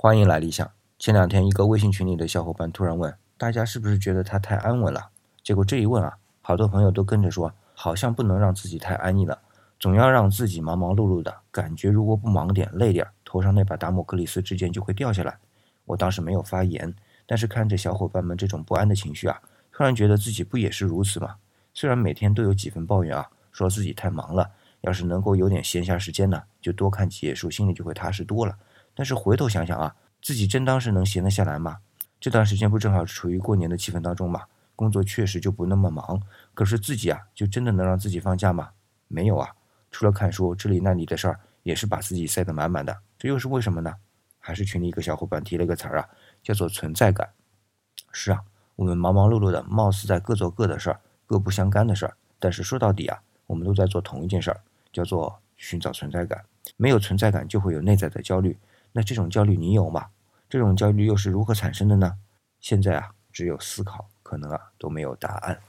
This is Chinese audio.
欢迎来理想。前两天，一个微信群里的小伙伴突然问：“大家是不是觉得他太安稳了？”结果这一问啊，好多朋友都跟着说：“好像不能让自己太安逸了，总要让自己忙忙碌碌的，感觉如果不忙点、累点，头上那把达摩克里斯之剑就会掉下来。”我当时没有发言，但是看着小伙伴们这种不安的情绪啊，突然觉得自己不也是如此吗？虽然每天都有几分抱怨啊，说自己太忙了，要是能够有点闲暇时间呢，就多看几页书，心里就会踏实多了。但是回头想想啊，自己真当是能闲得下来吗？这段时间不正好处于过年的气氛当中吗？工作确实就不那么忙，可是自己啊，就真的能让自己放假吗？没有啊，除了看书，这里那里的事儿也是把自己塞得满满的。这又是为什么呢？还是群里一个小伙伴提了个词儿啊，叫做存在感。是啊，我们忙忙碌碌的，貌似在各做各的事儿，各不相干的事儿，但是说到底啊，我们都在做同一件事儿，叫做寻找存在感。没有存在感，就会有内在的焦虑。那这种焦虑你有吗？这种焦虑又是如何产生的呢？现在啊，只有思考，可能啊都没有答案。